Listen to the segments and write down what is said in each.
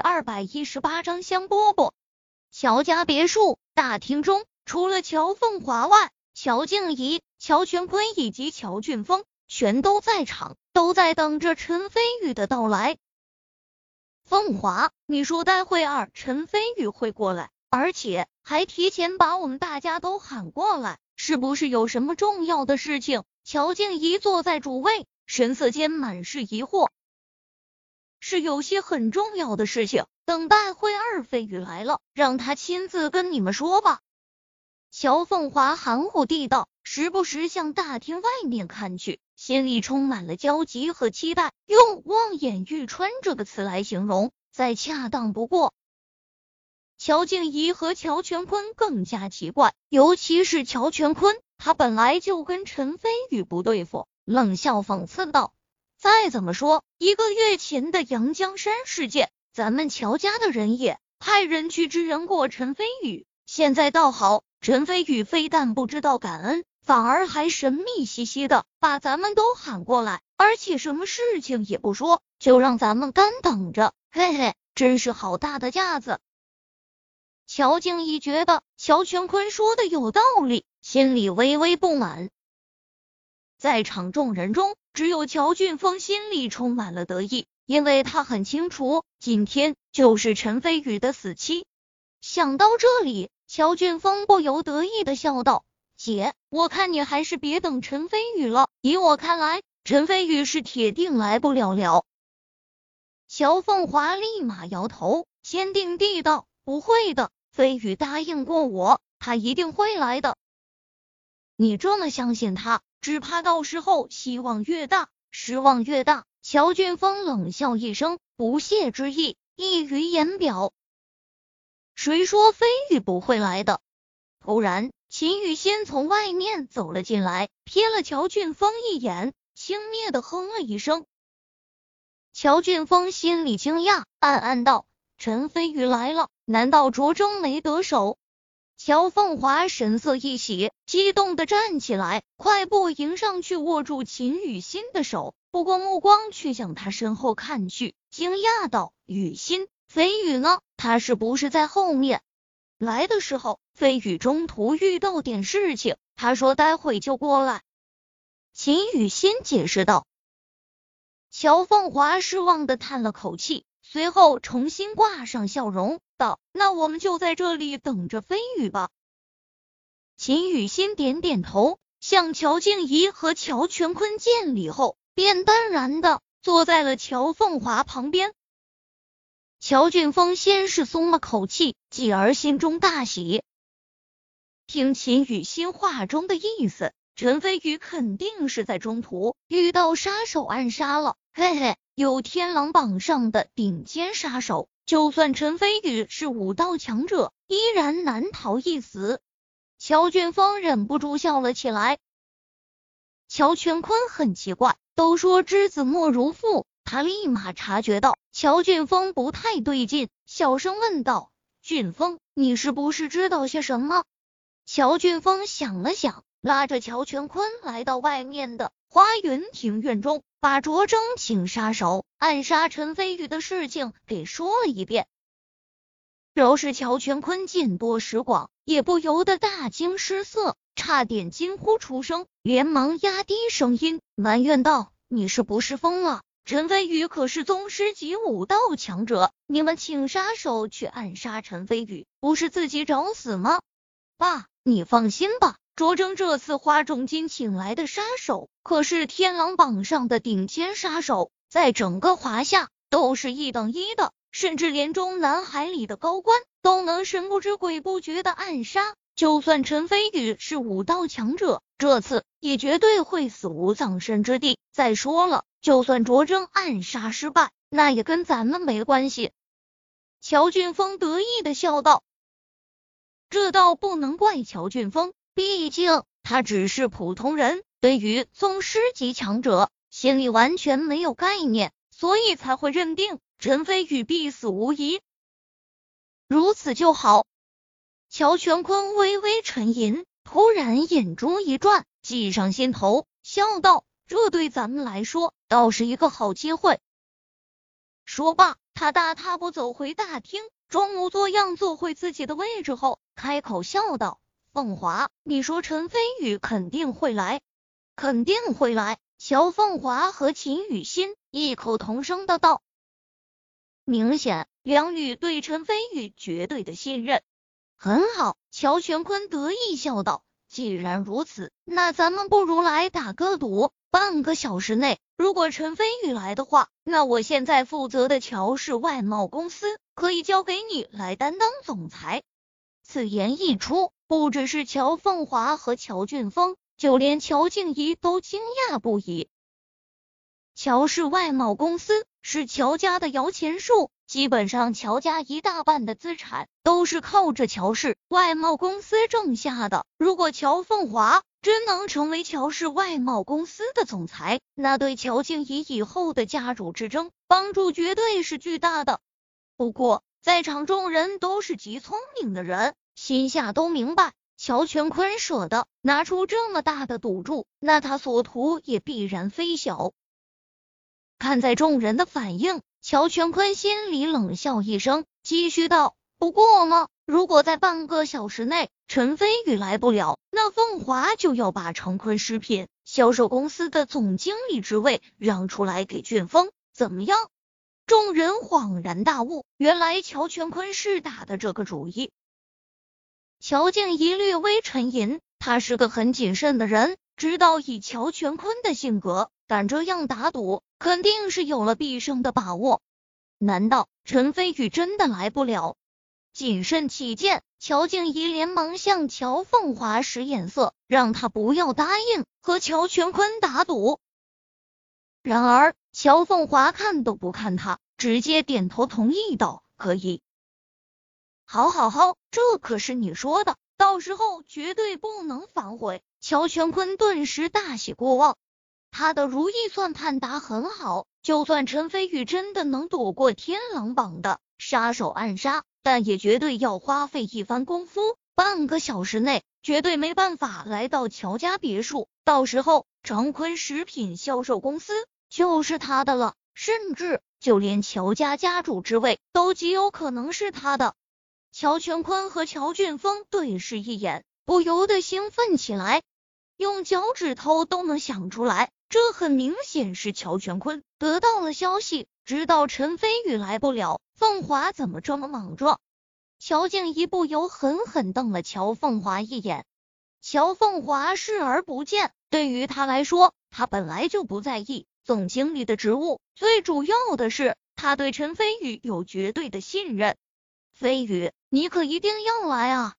二百一十八章香饽饽。乔家别墅大厅中，除了乔凤华外，乔静怡、乔全坤以及乔俊峰全都在场，都在等着陈飞宇的到来。凤华，你说待会儿陈飞宇会过来，而且还提前把我们大家都喊过来，是不是有什么重要的事情？乔静怡坐在主位，神色间满是疑惑。是有些很重要的事情，等待会二飞宇来了，让他亲自跟你们说吧。乔凤华含糊地道，时不时向大厅外面看去，心里充满了焦急和期待。用“望眼欲穿”这个词来形容，再恰当不过。乔静怡和乔全坤更加奇怪，尤其是乔全坤，他本来就跟陈飞宇不对付，冷笑讽刺道。再怎么说，一个月前的阳江山事件，咱们乔家的人也派人去支援过陈飞宇。现在倒好，陈飞宇非但不知道感恩，反而还神秘兮兮的把咱们都喊过来，而且什么事情也不说，就让咱们干等着。嘿嘿，真是好大的架子！乔静怡觉得乔全坤说的有道理，心里微微不满。在场众人中，只有乔俊峰心里充满了得意，因为他很清楚，今天就是陈飞宇的死期。想到这里，乔俊峰不由得意的笑道：“姐，我看你还是别等陈飞宇了。以我看来，陈飞宇是铁定来不了了。”乔凤华立马摇头，坚定地道：“不会的，飞宇答应过我，他一定会来的。你这么相信他？”只怕到时候希望越大，失望越大。乔俊峰冷笑一声，不屑之意溢于言表。谁说飞宇不会来的？突然，秦雨欣从外面走了进来，瞥了乔俊峰一眼，轻蔑的哼了一声。乔俊峰心里惊讶，暗暗道：陈飞宇来了，难道卓征没得手？乔凤华神色一喜，激动的站起来，快步迎上去，握住秦雨欣的手。不过目光却向他身后看去，惊讶道：“雨欣，飞宇呢？他是不是在后面？来的时候，飞宇中途遇到点事情，他说待会就过来。”秦雨欣解释道。乔凤华失望的叹了口气。随后重新挂上笑容，道：“那我们就在这里等着飞宇吧。”秦雨欣点点头，向乔静怡和乔全坤见礼后，便淡然的坐在了乔凤华旁边。乔俊峰先是松了口气，继而心中大喜。听秦雨欣话中的意思，陈飞宇肯定是在中途遇到杀手暗杀了，嘿嘿。有天狼榜上的顶尖杀手，就算陈飞宇是武道强者，依然难逃一死。乔俊峰忍不住笑了起来。乔全坤很奇怪，都说知子莫如父，他立马察觉到乔俊峰不太对劲，小声问道：“俊峰，你是不是知道些什么？”乔俊峰想了想，拉着乔全坤来到外面的花园庭院中。把卓征请杀手暗杀陈飞宇的事情给说了一遍，饶是乔全坤见多识广，也不由得大惊失色，差点惊呼出声，连忙压低声音埋怨道：“你是不是疯了？陈飞宇可是宗师级武道强者，你们请杀手去暗杀陈飞宇，不是自己找死吗？”爸，你放心吧。卓征这次花重金请来的杀手，可是天狼榜上的顶尖杀手，在整个华夏都是一等一的，甚至连中南海里的高官都能神不知鬼不觉的暗杀。就算陈飞宇是武道强者，这次也绝对会死无葬身之地。再说了，就算卓征暗杀失败，那也跟咱们没关系。乔俊峰得意的笑道：“这倒不能怪乔俊峰。”毕竟他只是普通人，对于宗师级强者心里完全没有概念，所以才会认定陈飞宇必死无疑。如此就好。乔全坤微微沉吟，突然眼珠一转，计上心头，笑道：“这对咱们来说倒是一个好机会。”说罢，他大踏步走回大厅，装模作样坐回自己的位置后，开口笑道：“凤华，你说陈飞宇肯定会来，肯定会来。”乔凤华和秦雨欣异口同声的道：“明显，梁宇对陈飞宇绝对的信任。”很好，乔全坤得意笑道：“既然如此，那咱们不如来打个赌。半个小时内，如果陈飞宇来的话，那我现在负责的乔氏外贸公司可以交给你来担当总裁。”此言一出，不只是乔凤华和乔俊峰。就连乔静怡都惊讶不已。乔氏外贸公司是乔家的摇钱树，基本上乔家一大半的资产都是靠着乔氏外贸公司挣下的。如果乔凤华真能成为乔氏外贸公司的总裁，那对乔静怡以后的家主之争帮助绝对是巨大的。不过，在场众人都是极聪明的人，心下都明白。乔全坤舍得拿出这么大的赌注，那他所图也必然非小。看在众人的反应，乔全坤心里冷笑一声，继续道：“不过嘛，如果在半个小时内陈飞宇来不了，那凤华就要把成坤食品销售公司的总经理职位让出来给俊峰，怎么样？”众人恍然大悟，原来乔全坤是打的这个主意。乔静怡略微沉吟，他是个很谨慎的人，知道以乔全坤的性格，敢这样打赌，肯定是有了必胜的把握。难道陈飞宇真的来不了？谨慎起见，乔静怡连忙向乔凤华使眼色，让他不要答应和乔全坤打赌。然而乔凤华看都不看他，直接点头同意道：“可以。”好，好，好，这可是你说的，到时候绝对不能反悔。乔全坤顿时大喜过望，他的如意算盘打很好，就算陈飞宇真的能躲过天狼榜的杀手暗杀，但也绝对要花费一番功夫。半个小时内绝对没办法来到乔家别墅，到时候长坤食品销售公司就是他的了，甚至就连乔家家主之位都极有可能是他的。乔全坤和乔俊峰对视一眼，不由得兴奋起来，用脚趾头都能想出来，这很明显是乔全坤得到了消息，知道陈飞宇来不了。凤华怎么这么莽撞？乔静怡不由狠狠瞪了乔凤华一眼。乔凤华视而不见，对于他来说，他本来就不在意总经理的职务，最主要的是他对陈飞宇有绝对的信任。飞宇，你可一定要来啊！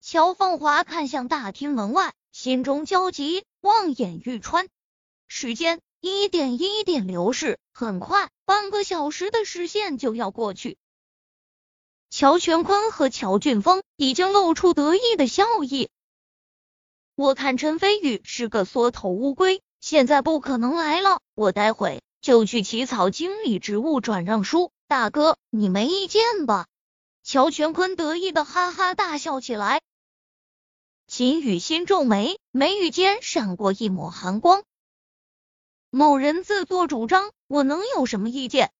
乔凤华看向大厅门外，心中焦急，望眼欲穿。时间一点一点流逝，很快半个小时的时限就要过去。乔全坤和乔俊峰已经露出得意的笑意。我看陈飞宇是个缩头乌龟，现在不可能来了。我待会就去起草经理职务转让书，大哥，你没意见吧？乔全坤得意的哈哈大笑起来，秦雨欣皱眉，眉宇间闪过一抹寒光。某人自作主张，我能有什么意见？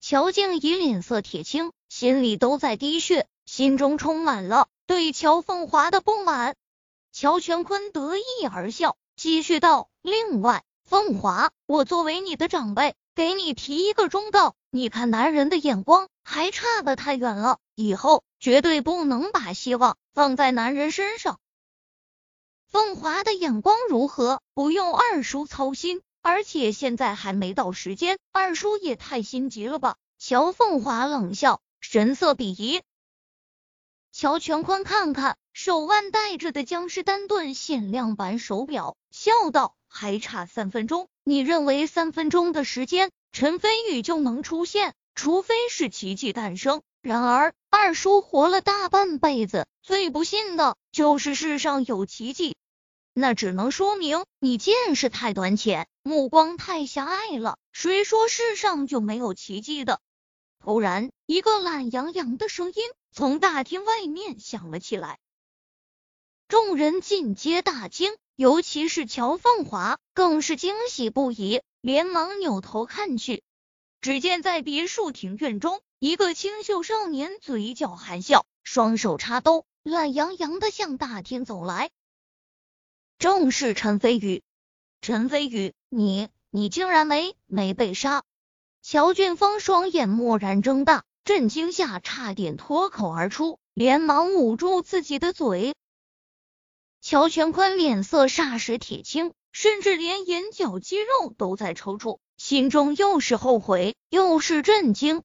乔静怡脸色铁青，心里都在滴血，心中充满了对乔凤华的不满。乔全坤得意而笑，继续道：“另外，凤华，我作为你的长辈。”给你提一个忠告，你看男人的眼光还差得太远了，以后绝对不能把希望放在男人身上。凤华的眼光如何？不用二叔操心，而且现在还没到时间，二叔也太心急了吧？乔凤华冷笑，神色鄙夷。乔全宽看看手腕戴着的江诗丹顿限量版手表，笑道。还差三分钟，你认为三分钟的时间，陈飞宇就能出现？除非是奇迹诞生。然而二叔活了大半辈子，最不信的就是世上有奇迹，那只能说明你见识太短浅，目光太狭隘了。谁说世上就没有奇迹的？突然，一个懒洋洋的声音从大厅外面响了起来，众人尽皆大惊。尤其是乔凤华更是惊喜不已，连忙扭头看去，只见在别墅庭院中，一个清秀少年嘴角含笑，双手插兜，懒洋洋的向大厅走来。正是陈飞宇。陈飞宇，你你竟然没没被杀？乔俊峰双眼蓦然睁大，震惊下差点脱口而出，连忙捂住自己的嘴。乔全坤脸色霎时铁青，甚至连眼角肌肉都在抽搐。心中又是后悔又是震惊。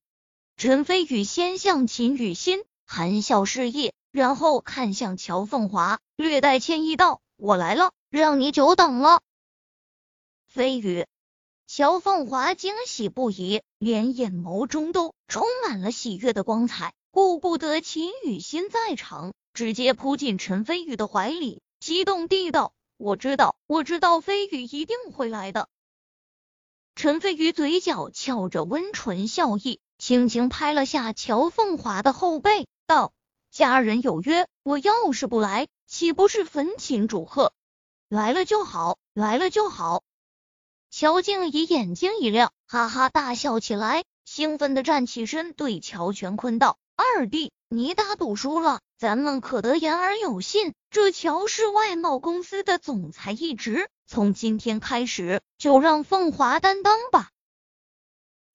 陈飞宇先向秦雨欣含笑示意，然后看向乔凤华，略带歉意道：“我来了，让你久等了。”飞宇，乔凤华惊喜不已，连眼眸中都充满了喜悦的光彩。顾不得秦雨欣在场，直接扑进陈飞宇的怀里，激动地道：“我知道，我知道，飞宇一定会来的。”陈飞宇嘴角翘着温唇笑意，轻轻拍了下乔凤华的后背，道：“家人有约，我要是不来，岂不是焚琴煮鹤？来了就好，来了就好。”乔静怡眼睛一亮，哈哈大笑起来，兴奋的站起身，对乔全坤道：“二弟，你打赌输了，咱们可得言而有信，这乔氏外贸公司的总裁一职。”从今天开始，就让凤华担当吧。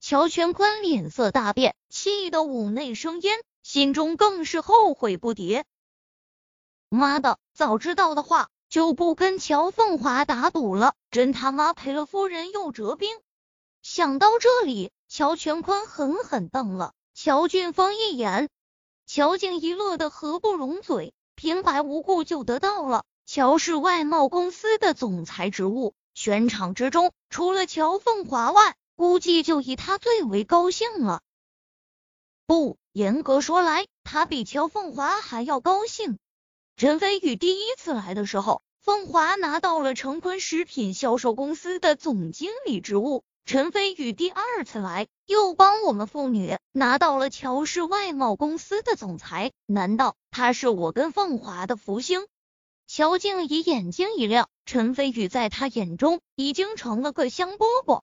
乔全坤脸色大变，气得五内生烟，心中更是后悔不迭。妈的，早知道的话，就不跟乔凤华打赌了，真他妈赔了夫人又折兵。想到这里，乔全坤狠狠瞪了乔俊峰一眼。乔静一乐得合不拢嘴，平白无故就得到了。乔氏外贸公司的总裁职务，全场之中除了乔凤华外，估计就以他最为高兴了。不，严格说来，他比乔凤华还要高兴。陈飞宇第一次来的时候，凤华拿到了成坤食品销售公司的总经理职务。陈飞宇第二次来，又帮我们父女拿到了乔氏外贸公司的总裁。难道他是我跟凤华的福星？乔静怡眼睛一亮，陈飞宇在她眼中已经成了个香饽饽。